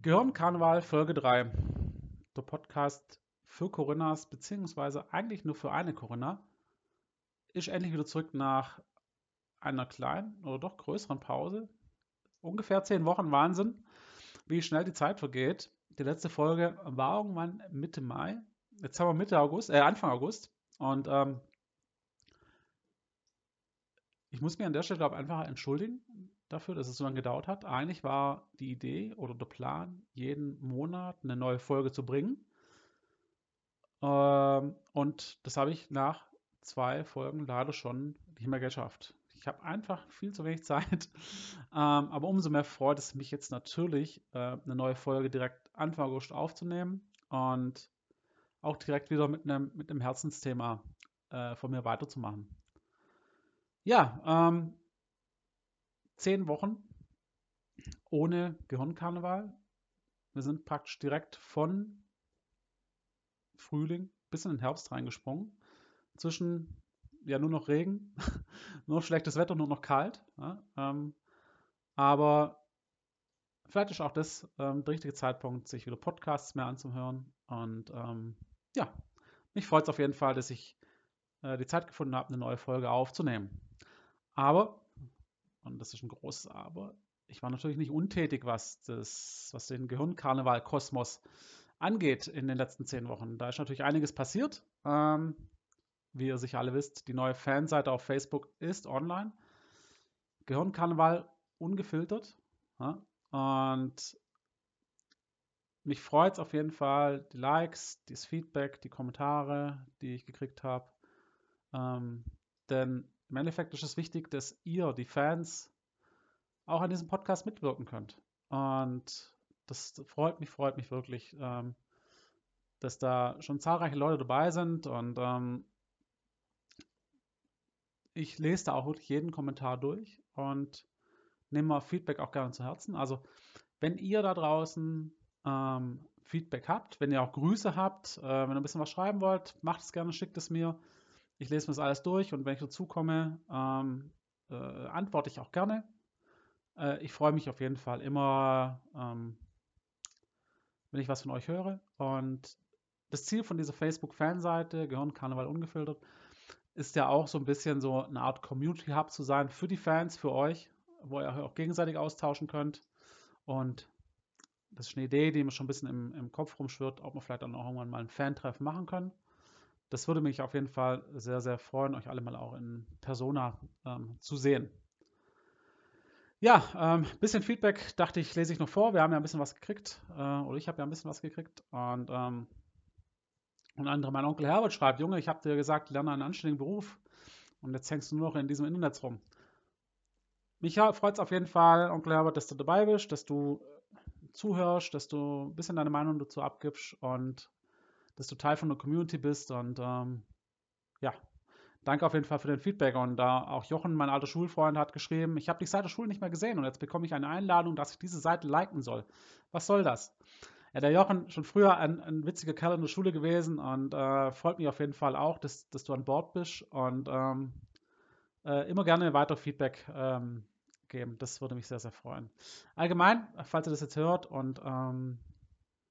Gehirnkarneval Folge 3. Der Podcast für Corinnas, beziehungsweise eigentlich nur für eine Corinna, ist endlich wieder zurück nach einer kleinen oder doch größeren Pause. Ungefähr zehn Wochen Wahnsinn, wie schnell die Zeit vergeht. Die letzte Folge war irgendwann Mitte Mai. Jetzt haben wir Mitte August, äh, Anfang August. Und ähm, ich muss mich an der Stelle, glaube ich, einfach entschuldigen dafür, dass es so lange gedauert hat. Eigentlich war die Idee oder der Plan, jeden Monat eine neue Folge zu bringen. Ähm, und das habe ich nach zwei Folgen leider schon nicht mehr geschafft. Ich habe einfach viel zu wenig Zeit. Ähm, aber umso mehr freut es mich jetzt natürlich, äh, eine neue Folge direkt Anfang August aufzunehmen und auch direkt wieder mit einem, mit einem Herzensthema äh, von mir weiterzumachen. Ja, ähm, zehn Wochen ohne Gehirnkarneval. Wir sind praktisch direkt von Frühling bis in den Herbst reingesprungen. Zwischen ja nur noch Regen, nur noch schlechtes Wetter, nur noch kalt. Ja, ähm, aber vielleicht ist auch das ähm, der richtige Zeitpunkt, sich wieder Podcasts mehr anzuhören. Und ähm, ja, mich freut es auf jeden Fall, dass ich äh, die Zeit gefunden habe, eine neue Folge aufzunehmen. Aber und das ist ein großes Aber, ich war natürlich nicht untätig, was, das, was den Gehirnkarneval-Kosmos angeht in den letzten zehn Wochen. Da ist natürlich einiges passiert. Ähm, wie ihr sicher alle wisst, die neue Fanseite auf Facebook ist online. Gehirnkarneval ungefiltert. Ja? Und mich freut es auf jeden Fall, die Likes, das Feedback, die Kommentare, die ich gekriegt habe. Ähm, denn im Endeffekt ist es wichtig, dass ihr, die Fans, auch an diesem Podcast mitwirken könnt. Und das freut mich, freut mich wirklich, ähm, dass da schon zahlreiche Leute dabei sind. Und ähm, ich lese da auch wirklich jeden Kommentar durch und nehme mal Feedback auch gerne zu Herzen. Also, wenn ihr da draußen ähm, Feedback habt, wenn ihr auch Grüße habt, äh, wenn ihr ein bisschen was schreiben wollt, macht es gerne, schickt es mir. Ich lese mir das alles durch und wenn ich dazu komme, ähm, äh, antworte ich auch gerne. Äh, ich freue mich auf jeden Fall immer, ähm, wenn ich was von euch höre. Und das Ziel von dieser Facebook-Fanseite, Gehirn Karneval ungefiltert, ist ja auch so ein bisschen so eine Art Community-Hub zu sein für die Fans, für euch, wo ihr auch gegenseitig austauschen könnt. Und das ist eine Idee, die mir schon ein bisschen im, im Kopf rumschwirrt, ob wir vielleicht dann auch irgendwann mal ein Fan-Treffen machen können das würde mich auf jeden Fall sehr, sehr freuen, euch alle mal auch in Persona ähm, zu sehen. Ja, ein ähm, bisschen Feedback dachte ich, lese ich noch vor. Wir haben ja ein bisschen was gekriegt, äh, oder ich habe ja ein bisschen was gekriegt. Und ähm, und andere, mein Onkel Herbert schreibt, Junge, ich habe dir gesagt, lerne einen anständigen Beruf. Und jetzt hängst du nur noch in diesem Internet rum. Mich freut es auf jeden Fall, Onkel Herbert, dass du dabei bist, dass du zuhörst, dass du ein bisschen deine Meinung dazu abgibst und dass du Teil von der Community bist und ähm, ja, danke auf jeden Fall für den Feedback. Und da auch Jochen, mein alter Schulfreund, hat geschrieben, ich habe dich seit der Schule nicht mehr gesehen und jetzt bekomme ich eine Einladung, dass ich diese Seite liken soll. Was soll das? Ja, der Jochen schon früher ein, ein witziger Kerl in der Schule gewesen und äh, freut mich auf jeden Fall auch, dass, dass du an Bord bist und ähm, äh, immer gerne weiter Feedback ähm, geben. Das würde mich sehr, sehr freuen. Allgemein, falls ihr das jetzt hört und ähm,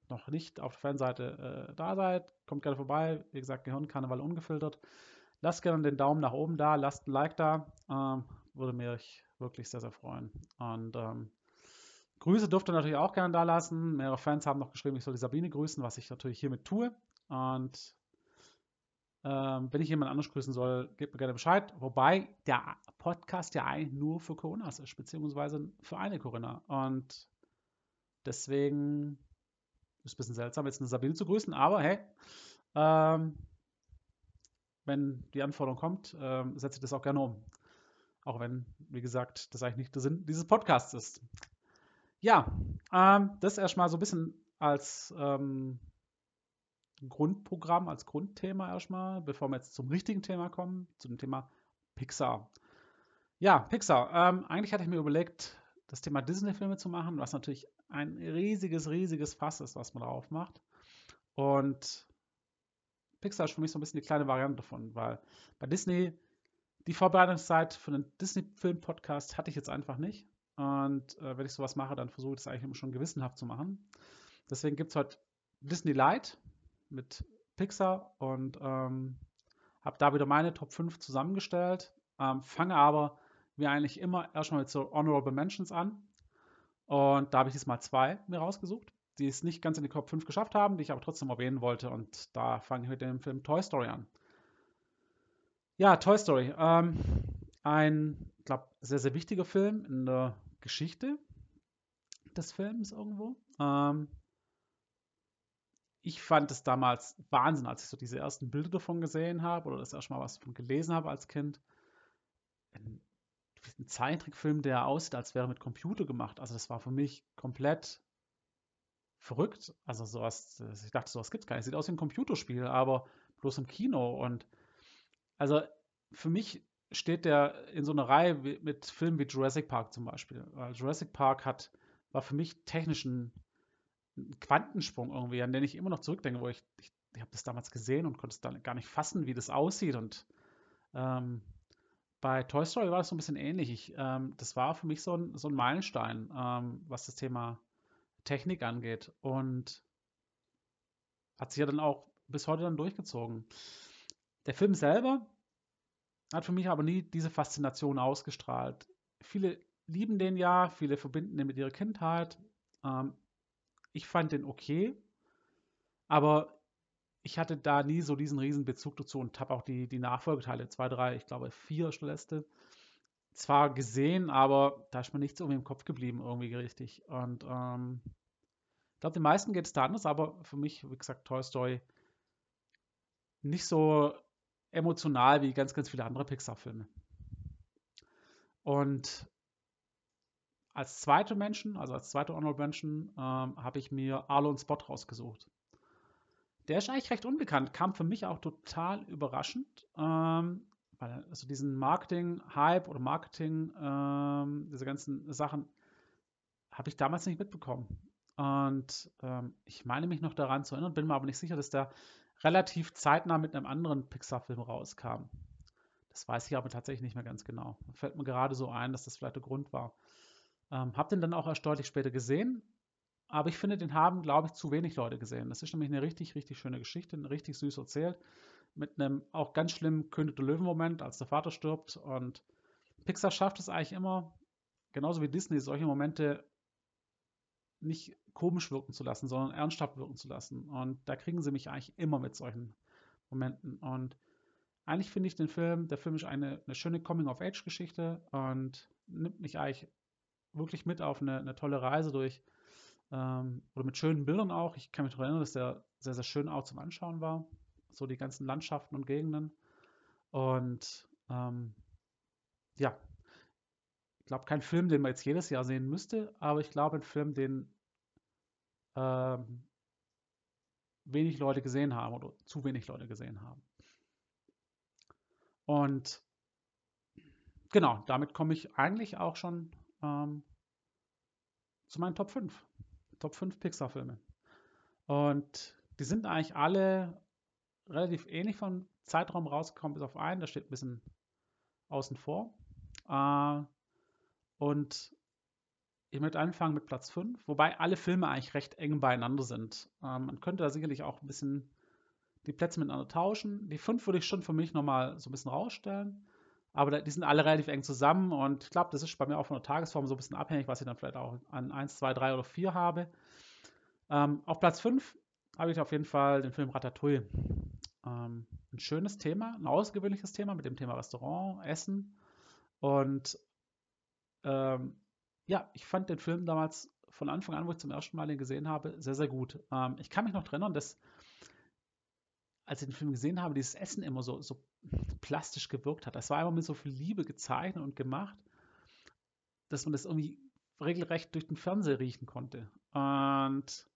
noch nicht auf der Fanseite äh, da seid, kommt gerne vorbei. Wie gesagt, Gehirnkarneval ungefiltert. Lasst gerne den Daumen nach oben da, lasst ein Like da. Ähm, würde mich wirklich sehr, sehr freuen. Und ähm, Grüße dürft ihr natürlich auch gerne da lassen. Mehrere Fans haben noch geschrieben, ich soll die Sabine grüßen, was ich natürlich hiermit tue. Und ähm, wenn ich jemand anders grüßen soll, gebt mir gerne Bescheid. Wobei der Podcast ja eigentlich nur für Coronas ist, beziehungsweise für eine Corinna. Und deswegen ist ein bisschen seltsam, jetzt eine Sabine zu grüßen, aber hey, ähm, wenn die Anforderung kommt, ähm, setze ich das auch gerne um. Auch wenn, wie gesagt, das eigentlich nicht der Sinn dieses Podcasts ist. Ja, ähm, das erstmal so ein bisschen als ähm, Grundprogramm, als Grundthema erstmal, bevor wir jetzt zum richtigen Thema kommen, zu dem Thema Pixar. Ja, Pixar. Ähm, eigentlich hatte ich mir überlegt, das Thema Disney-Filme zu machen, was natürlich ein riesiges, riesiges Fass ist, was man da aufmacht. Und Pixar ist für mich so ein bisschen die kleine Variante davon, weil bei Disney die Vorbereitungszeit für einen Disney-Film-Podcast hatte ich jetzt einfach nicht. Und äh, wenn ich sowas mache, dann versuche ich das eigentlich immer schon gewissenhaft zu machen. Deswegen gibt es heute Disney Light mit Pixar und ähm, habe da wieder meine Top 5 zusammengestellt. Ähm, fange aber wie eigentlich immer erstmal mit so Honorable Mentions an. Und da habe ich diesmal zwei mir rausgesucht, die es nicht ganz in die Top 5 geschafft haben, die ich aber trotzdem erwähnen wollte. Und da fange ich mit dem Film Toy Story an. Ja, Toy Story. Ähm, ein, ich glaube, sehr, sehr wichtiger Film in der Geschichte des Films irgendwo. Ähm, ich fand es damals Wahnsinn, als ich so diese ersten Bilder davon gesehen habe oder das erste Mal was davon gelesen habe als Kind. Ein Zeichentrickfilm, der aussieht, als wäre mit Computer gemacht. Also das war für mich komplett verrückt. Also sowas, ich dachte, sowas gibt es gar nicht. Sieht aus wie ein Computerspiel, aber bloß im Kino. Und also für mich steht der in so einer Reihe mit Filmen wie Jurassic Park zum Beispiel. Weil Jurassic Park hat, war für mich technisch ein, Quantensprung irgendwie, an den ich immer noch zurückdenke, wo ich, ich, ich habe das damals gesehen und konnte es dann gar nicht fassen, wie das aussieht. Und ähm, bei Toy Story war das so ein bisschen ähnlich. Ich, ähm, das war für mich so ein, so ein Meilenstein, ähm, was das Thema Technik angeht. Und hat sich ja dann auch bis heute dann durchgezogen. Der Film selber hat für mich aber nie diese Faszination ausgestrahlt. Viele lieben den ja, viele verbinden den mit ihrer Kindheit. Ähm, ich fand den okay, aber ich hatte da nie so diesen riesen Bezug dazu und habe auch die, die Nachfolgeteile, zwei, drei, ich glaube vier Letzte, zwar gesehen, aber da ist mir nichts irgendwie im Kopf geblieben, irgendwie richtig. Und ähm, ich glaube, den meisten geht es da anders, aber für mich, wie gesagt, Toy Story nicht so emotional wie ganz, ganz viele andere Pixar-Filme. Und als zweite Menschen, also als zweite Honorable Menschen, ähm, habe ich mir Arlo und Spot rausgesucht. Der ist eigentlich recht unbekannt, kam für mich auch total überraschend, ähm, weil also diesen Marketing-Hype oder Marketing, ähm, diese ganzen Sachen, habe ich damals nicht mitbekommen. Und ähm, ich meine mich noch daran zu erinnern, bin mir aber nicht sicher, dass der relativ zeitnah mit einem anderen Pixar-Film rauskam. Das weiß ich aber tatsächlich nicht mehr ganz genau. Fällt mir gerade so ein, dass das vielleicht der Grund war. Ähm, hab den dann auch erst deutlich später gesehen, aber ich finde, den haben, glaube ich, zu wenig Leute gesehen. Das ist nämlich eine richtig, richtig schöne Geschichte, richtig süß erzählt, mit einem auch ganz schlimmen König der Löwen-Moment, als der Vater stirbt. Und Pixar schafft es eigentlich immer, genauso wie Disney, solche Momente nicht komisch wirken zu lassen, sondern ernsthaft wirken zu lassen. Und da kriegen sie mich eigentlich immer mit solchen Momenten. Und eigentlich finde ich den Film, der Film ist eine, eine schöne Coming-of-Age-Geschichte und nimmt mich eigentlich wirklich mit auf eine, eine tolle Reise durch, ähm, oder mit schönen Bildern auch. Ich kann mich daran erinnern, dass der sehr, sehr schön auch zum Anschauen war. So die ganzen Landschaften und Gegenden. Und ähm, ja, ich glaube, kein Film, den man jetzt jedes Jahr sehen müsste, aber ich glaube, ein Film, den ähm, wenig Leute gesehen haben oder zu wenig Leute gesehen haben. Und genau, damit komme ich eigentlich auch schon ähm, zu meinen Top 5. Top 5 Pixar-Filme. Und die sind eigentlich alle relativ ähnlich vom Zeitraum rausgekommen, bis auf einen, der steht ein bisschen außen vor. Äh, und ich möchte anfangen mit Platz 5, wobei alle Filme eigentlich recht eng beieinander sind. Ähm, man könnte da sicherlich auch ein bisschen die Plätze miteinander tauschen. Die 5 würde ich schon für mich nochmal so ein bisschen rausstellen. Aber die sind alle relativ eng zusammen und ich glaube, das ist bei mir auch von der Tagesform so ein bisschen abhängig, was ich dann vielleicht auch an 1, 2, 3 oder 4 habe. Ähm, auf Platz 5 habe ich auf jeden Fall den Film Ratatouille. Ähm, ein schönes Thema, ein außergewöhnliches Thema mit dem Thema Restaurant, Essen. Und ähm, ja, ich fand den Film damals von Anfang an, wo ich zum ersten Mal den gesehen habe, sehr, sehr gut. Ähm, ich kann mich noch erinnern, dass als ich den Film gesehen habe, dieses Essen immer so, so plastisch gewirkt hat. Das war immer mit so viel Liebe gezeichnet und gemacht, dass man das irgendwie regelrecht durch den Fernseher riechen konnte. Und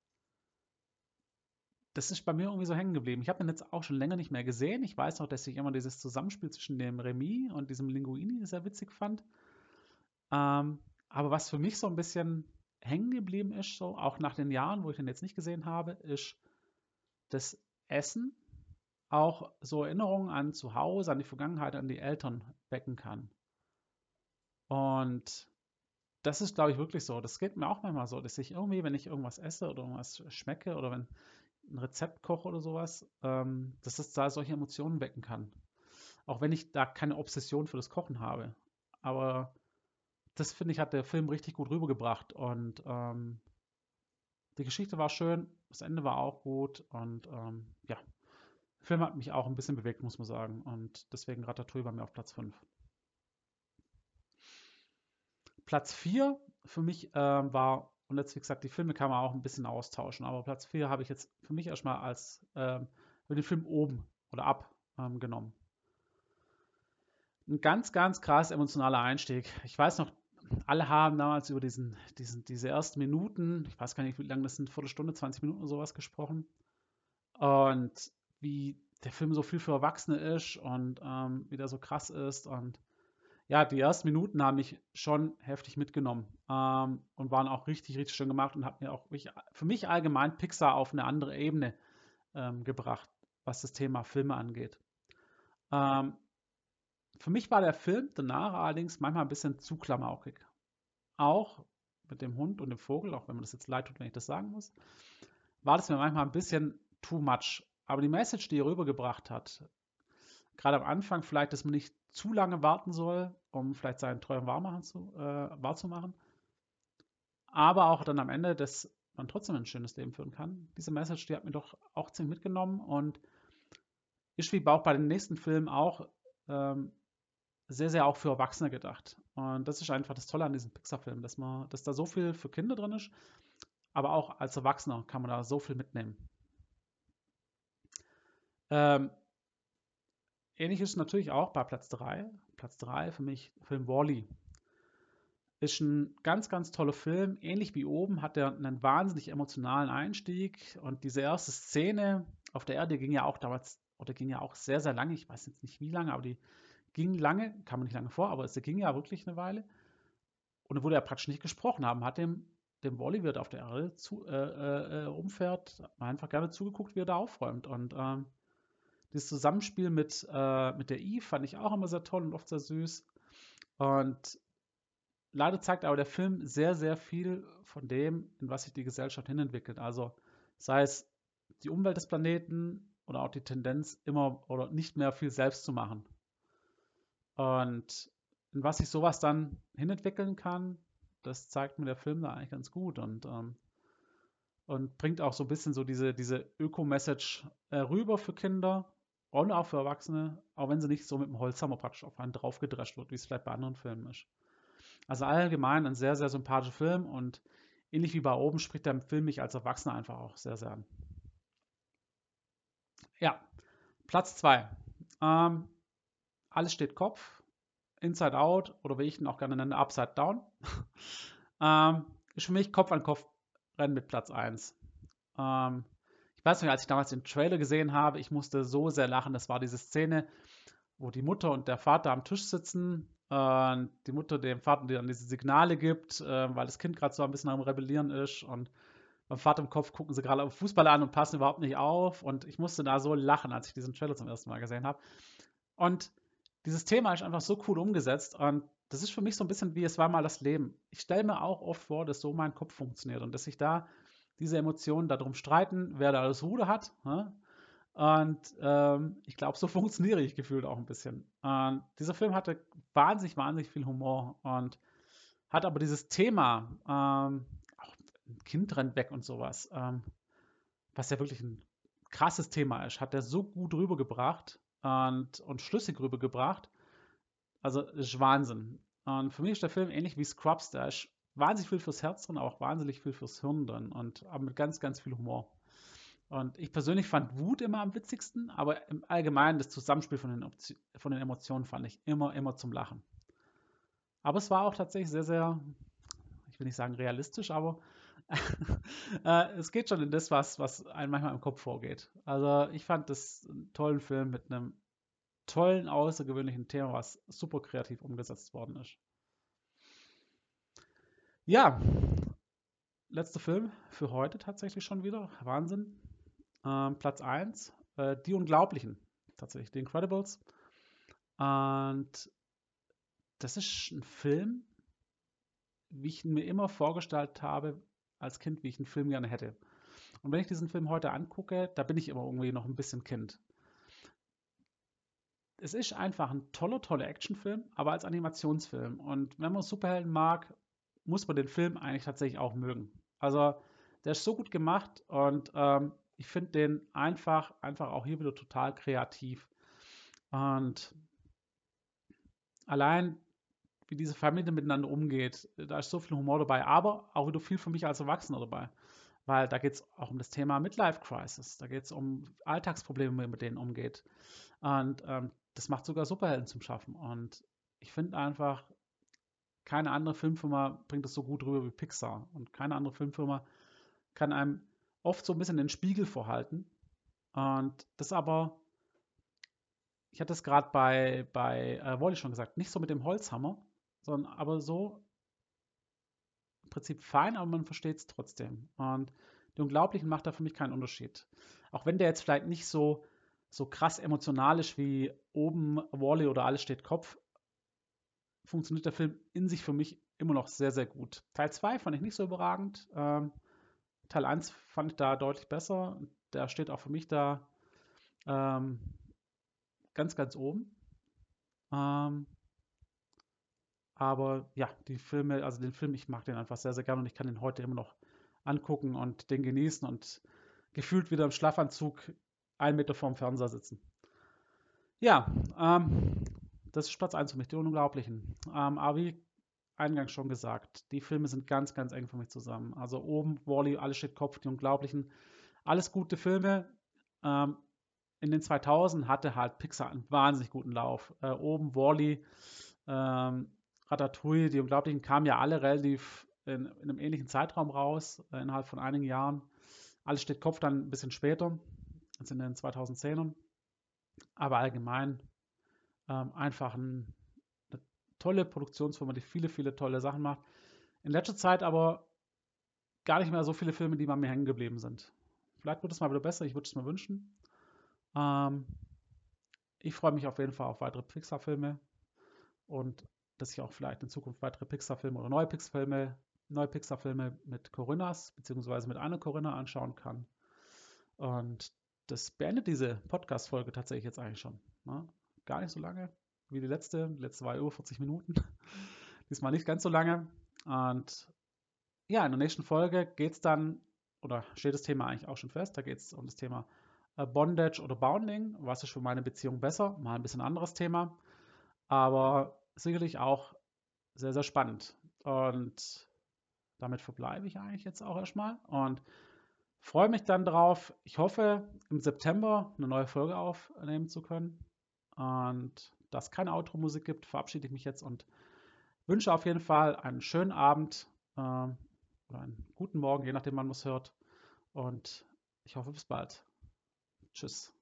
das ist bei mir irgendwie so hängen geblieben. Ich habe ihn jetzt auch schon länger nicht mehr gesehen. Ich weiß noch, dass ich immer dieses Zusammenspiel zwischen dem Remy und diesem Linguini sehr witzig fand. Ähm, aber was für mich so ein bisschen hängen geblieben ist, so auch nach den Jahren, wo ich den jetzt nicht gesehen habe, ist das Essen auch so Erinnerungen an zu Hause, an die Vergangenheit, an die Eltern wecken kann. Und das ist, glaube ich, wirklich so. Das geht mir auch manchmal so, dass ich irgendwie, wenn ich irgendwas esse oder irgendwas schmecke oder wenn ein Rezept koche oder sowas, ähm, dass es da solche Emotionen wecken kann. Auch wenn ich da keine Obsession für das Kochen habe. Aber das finde ich, hat der Film richtig gut rübergebracht. Und ähm, die Geschichte war schön, das Ende war auch gut und ähm, ja, Film hat mich auch ein bisschen bewegt, muss man sagen. Und deswegen Ratatouille bei mir auf Platz 5. Platz 4 für mich ähm, war, und jetzt wie gesagt, die Filme kann man auch ein bisschen austauschen, aber Platz 4 habe ich jetzt für mich erstmal als ähm, den Film oben oder ab ähm, genommen. Ein ganz, ganz krass emotionaler Einstieg. Ich weiß noch, alle haben damals über diesen, diesen, diese ersten Minuten, ich weiß gar nicht, wie lange das sind, Viertelstunde, 20 Minuten oder sowas gesprochen. Und wie der Film so viel für Erwachsene ist und ähm, wie der so krass ist. Und ja, die ersten Minuten haben mich schon heftig mitgenommen ähm, und waren auch richtig, richtig schön gemacht und haben mir auch für mich allgemein Pixar auf eine andere Ebene ähm, gebracht, was das Thema Filme angeht. Ähm, für mich war der Film danach allerdings manchmal ein bisschen zu klamaukig. Auch mit dem Hund und dem Vogel, auch wenn man das jetzt leid tut, wenn ich das sagen muss, war das mir manchmal ein bisschen too much. Aber die Message, die er rübergebracht hat, gerade am Anfang vielleicht, dass man nicht zu lange warten soll, um vielleicht seinen Träumen äh, wahrzumachen, aber auch dann am Ende, dass man trotzdem ein schönes Leben führen kann. Diese Message, die hat mir doch auch ziemlich mitgenommen und ist wie auch bei den nächsten Filmen auch ähm, sehr, sehr auch für Erwachsene gedacht. Und das ist einfach das Tolle an diesem Pixar-Film, dass dass da so viel für Kinder drin ist, aber auch als Erwachsener kann man da so viel mitnehmen. Ähm, ähnlich ist natürlich auch bei Platz 3. Platz 3 für mich Film Wally. Ist ein ganz, ganz toller Film. Ähnlich wie oben hat er einen wahnsinnig emotionalen Einstieg. Und diese erste Szene auf der Erde ging ja auch damals, oder ging ja auch sehr, sehr lange. Ich weiß jetzt nicht wie lange, aber die ging lange, kam mir nicht lange vor, aber es ging ja wirklich eine Weile. Und dann wurde er praktisch nicht gesprochen haben, hat dem, dem Wally wird auf der Erde zu, äh, äh, äh, umfährt, einfach gerne zugeguckt, wie er da aufräumt. Und ähm, dieses Zusammenspiel mit, äh, mit der Eve fand ich auch immer sehr toll und oft sehr süß. Und leider zeigt aber der Film sehr, sehr viel von dem, in was sich die Gesellschaft hinentwickelt. Also sei es die Umwelt des Planeten oder auch die Tendenz, immer oder nicht mehr viel selbst zu machen. Und in was sich sowas dann hinentwickeln kann, das zeigt mir der Film da eigentlich ganz gut und, ähm, und bringt auch so ein bisschen so diese, diese Öko-Message äh, rüber für Kinder und auch für Erwachsene, auch wenn sie nicht so mit dem Holzhammer praktisch auf einen draufgedrescht wird, wie es vielleicht bei anderen Filmen ist. Also allgemein ein sehr, sehr sympathischer Film und ähnlich wie bei oben spricht der Film mich als Erwachsener einfach auch sehr, sehr an. Ja, Platz 2. Ähm, alles steht Kopf, Inside Out oder wie ich ihn auch gerne nenne, Upside Down. ähm, ist für mich Kopf an Kopf Rennen mit Platz 1. Ähm, ich weiß nicht, als ich damals den Trailer gesehen habe, ich musste so sehr lachen. Das war diese Szene, wo die Mutter und der Vater am Tisch sitzen und die Mutter dem Vater dann diese Signale gibt, äh, weil das Kind gerade so ein bisschen am Rebellieren ist und beim Vater im Kopf gucken sie gerade auf Fußball an und passen überhaupt nicht auf und ich musste da so lachen, als ich diesen Trailer zum ersten Mal gesehen habe. Und dieses Thema ist einfach so cool umgesetzt und das ist für mich so ein bisschen wie es war mal das Leben. Ich stelle mir auch oft vor, dass so mein Kopf funktioniert und dass sich da diese Emotionen darum streiten, wer da das Ruder hat. Ne? Und ähm, ich glaube, so funktioniere ich gefühlt auch ein bisschen. Und dieser Film hatte wahnsinnig, wahnsinnig viel Humor und hat aber dieses Thema, ähm, auch ein Kind rennt weg und sowas, ähm, was ja wirklich ein krasses Thema ist, hat er so gut rübergebracht und, und schlüssig rübergebracht. Also ist Wahnsinn. Und für mich ist der Film ähnlich wie Scrubs. Da ist wahnsinnig viel fürs Herz drin, aber auch wahnsinnig viel fürs Hirn drin und aber mit ganz, ganz viel Humor. Und ich persönlich fand Wut immer am witzigsten, aber im Allgemeinen das Zusammenspiel von den, von den Emotionen fand ich immer, immer zum Lachen. Aber es war auch tatsächlich sehr, sehr, ich will nicht sagen realistisch, aber äh, es geht schon in das, was, was einem manchmal im Kopf vorgeht. Also ich fand das einen tollen Film mit einem tollen, außergewöhnlichen Thema, was super kreativ umgesetzt worden ist. Ja, letzter Film für heute tatsächlich schon wieder. Wahnsinn. Ähm, Platz 1, äh, Die Unglaublichen. Tatsächlich, The Incredibles. Und das ist ein Film, wie ich ihn mir immer vorgestellt habe als Kind, wie ich einen Film gerne hätte. Und wenn ich diesen Film heute angucke, da bin ich immer irgendwie noch ein bisschen Kind. Es ist einfach ein toller, toller Actionfilm, aber als Animationsfilm. Und wenn man Superhelden mag, muss man den Film eigentlich tatsächlich auch mögen. Also der ist so gut gemacht und ähm, ich finde den einfach, einfach auch hier wieder total kreativ. Und allein wie diese Familie miteinander umgeht, da ist so viel Humor dabei, aber auch wieder viel für mich als Erwachsener dabei. Weil da geht es auch um das Thema Midlife Crisis, da geht es um Alltagsprobleme, mit denen umgeht. Und ähm, das macht sogar Superhelden zum Schaffen. Und ich finde einfach, keine andere Filmfirma bringt das so gut rüber wie Pixar. Und keine andere Filmfirma kann einem oft so ein bisschen den Spiegel vorhalten. Und das aber, ich hatte es gerade bei, bei äh, Wally schon gesagt, nicht so mit dem Holzhammer, sondern aber so im Prinzip fein, aber man versteht es trotzdem. Und die Unglaublichen macht da für mich keinen Unterschied. Auch wenn der jetzt vielleicht nicht so, so krass emotional ist wie oben Wally oder alles steht Kopf, funktioniert der Film in sich für mich immer noch sehr, sehr gut. Teil 2 fand ich nicht so überragend. Ähm, Teil 1 fand ich da deutlich besser. Der steht auch für mich da ähm, ganz, ganz oben. Ähm, aber ja, die Filme, also den Film, ich mag den einfach sehr, sehr gerne und ich kann den heute immer noch angucken und den genießen und gefühlt wieder im Schlafanzug einen Meter vorm Fernseher sitzen. Ja, ähm, das ist Platz 1 für mich, die Unglaublichen. Ähm, aber wie eingangs schon gesagt, die Filme sind ganz, ganz eng für mich zusammen. Also oben Wally, alles steht Kopf, die Unglaublichen. Alles gute Filme. Ähm, in den 2000 hatte halt Pixar einen wahnsinnig guten Lauf. Äh, oben Wally, ähm, Ratatouille, die Unglaublichen kamen ja alle relativ in, in einem ähnlichen Zeitraum raus, äh, innerhalb von einigen Jahren. Alles steht Kopf dann ein bisschen später, als in den 2010ern. Aber allgemein ähm, einfach ein, eine tolle Produktionsfirma, die viele, viele tolle Sachen macht. In letzter Zeit aber gar nicht mehr so viele Filme, die bei mir hängen geblieben sind. Vielleicht wird es mal wieder besser, ich würde es mir wünschen. Ähm, ich freue mich auf jeden Fall auf weitere Pixar-Filme und dass ich auch vielleicht in Zukunft weitere Pixar-Filme oder neue Pixar-Filme, neue Pixar-Filme mit Corinnas beziehungsweise mit einer Corinna anschauen kann. Und das beendet diese Podcast-Folge tatsächlich jetzt eigentlich schon. Ne? Gar nicht so lange wie die letzte. Die letzte war über 40 Minuten. Diesmal nicht ganz so lange. Und ja, in der nächsten Folge geht es dann, oder steht das Thema eigentlich auch schon fest, da geht es um das Thema äh, Bondage oder Bounding. Was ist für meine Beziehung besser? Mal ein bisschen anderes Thema. Aber sicherlich auch sehr, sehr spannend. Und damit verbleibe ich eigentlich jetzt auch erstmal und freue mich dann darauf. Ich hoffe, im September eine neue Folge aufnehmen zu können. Und da es keine Outro-Musik gibt, verabschiede ich mich jetzt und wünsche auf jeden Fall einen schönen Abend äh, oder einen guten Morgen, je nachdem, wann man es hört. Und ich hoffe, bis bald. Tschüss.